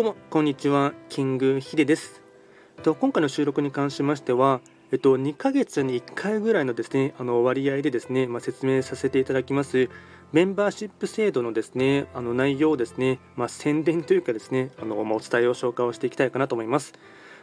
どうもこんにちはキングヒデです。と今回の収録に関しましてはえっと2ヶ月に1回ぐらいのですねあの割合でですねまあ、説明させていただきますメンバーシップ制度のですねあの内容をですねまあ、宣伝というかですねあのまあ、お伝えを紹介をしていきたいかなと思います。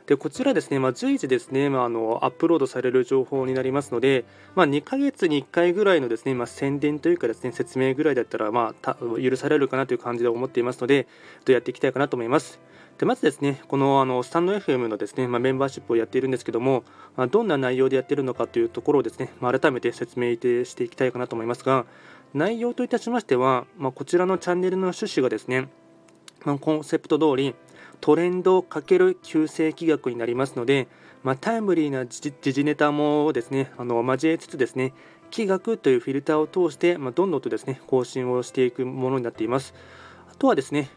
でこちらですね、まあ、随時ですね、まあ、あのアップロードされる情報になりますので、まあ、2ヶ月に1回ぐらいのですね、まあ、宣伝というかですね説明ぐらいだったら、まあ、許されるかなという感じで思っていますのでと、やっていきたいかなと思います。でまずですね、このあのスタンド FM のですね、まあ、メンバーシップをやっているんですけども、まあ、どんな内容でやっているのかというところをですね、まあ、改めて説明していきたいかなと思いますが、内容といたしましては、ま、こちらのチャンネルの趣旨がですね、ま、コンセプト通り、トレンド×旧世紀学になりますので、まあ、タイムリーな時事ネタもですねあの交えつつですね気学というフィルターを通して、まあ、どんどんとですね更新をしていくものになっています。あとはですね、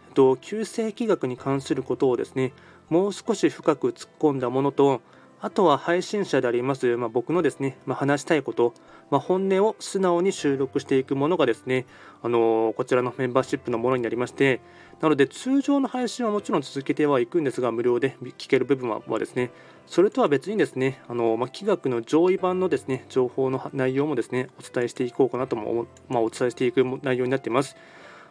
旧世紀学に関することをですねもう少し深く突っ込んだものとあとは配信者であります、まあ、僕のですね、まあ、話したいこと、まあ、本音を素直に収録していくものがですね、あのー、こちらのメンバーシップのものになりまして、なので通常の配信はもちろん続けてはいくんですが、無料で聞ける部分はですね、それとは別にですね、あのまあ、企画の上位版のですね情報の内容もですねお伝えしていこうかなとも、まあ、お伝えしていく内容になっています。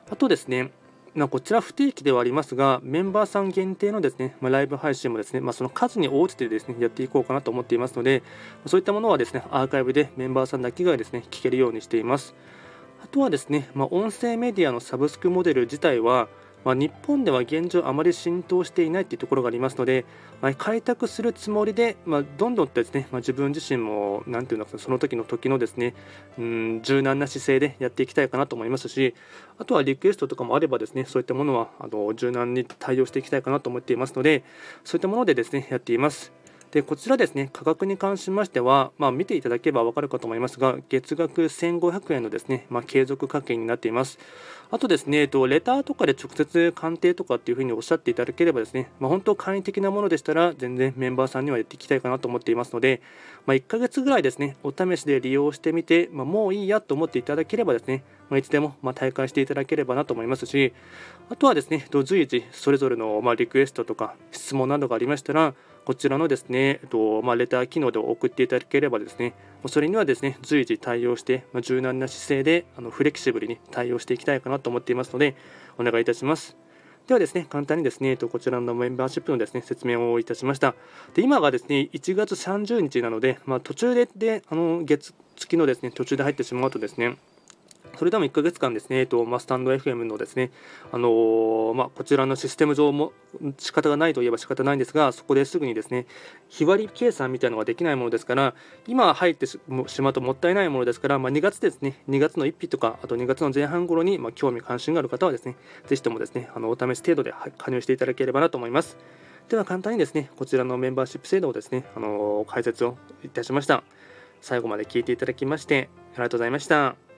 あとですね、まあ、こちら不定期ではありますが、メンバーさん限定のですね、まあ、ライブ配信もですね、まあ、その数に応じてですね、やっていこうかなと思っていますので、そういったものはですね、アーカイブでメンバーさんだけがですね、聞けるようにしています。あとはですね、ま音声メディアのサブスクモデル自体は、まあ、日本では現状あまり浸透していないというところがありますので、まあ、開拓するつもりで、まあ、どんどんとですね、まあ、自分自身もなんていうのかその時の時のですねうん柔軟な姿勢でやっていきたいかなと思いますしあとはリクエストとかもあればですねそういったものはあの柔軟に対応していきたいかなと思っていますのでそういったものでですねやっています。でこちらですね価格に関しましては、まあ、見ていただければ分かるかと思いますが月額1500円のですね、まあ、継続課金になっています。あとですね、えっと、レターとかで直接鑑定とかっていうふうにおっしゃっていただければですね、まあ、本当簡易的なものでしたら全然メンバーさんにはやっていきたいかなと思っていますので、まあ、1ヶ月ぐらいですねお試しで利用してみて、まあ、もういいやと思っていただければですね、ま、いつでもま体感していただければなと思いますしあとはですね随時それぞれのまリクエストとか質問などがありましたらこちらのですね、えっとま、レター機能で送っていただければですね、それにはですね、随時対応して、ま、柔軟な姿勢であのフレキシブルに対応していきたいかなと思っていますので、お願いいたします。ではですね、簡単にですね、こちらのメンバーシップのですね、説明をいたしました。で今がですね、1月30日なので、まあ、途中でであの月月のですね、途中で入ってしまうとですね、それでも1ヶ月間ですね、えっとまあ、スタンド FM のですね、あのー、まあ、こちらのシステム上も仕方がないといえば仕方ないんですが、そこですぐにですね、日割り計算みたいなのができないものですから、今入ってしまうともったいないものですから、まあ、2月ですね、2月の1日とか、あと2月の前半頃に、ま興味関心がある方はですね、ぜひともですね、あのお試し程度で加入していただければなと思います。では簡単にですね、こちらのメンバーシップ制度をですね、あの解説をいたしました。最後まで聞いていただきまして、ありがとうございました。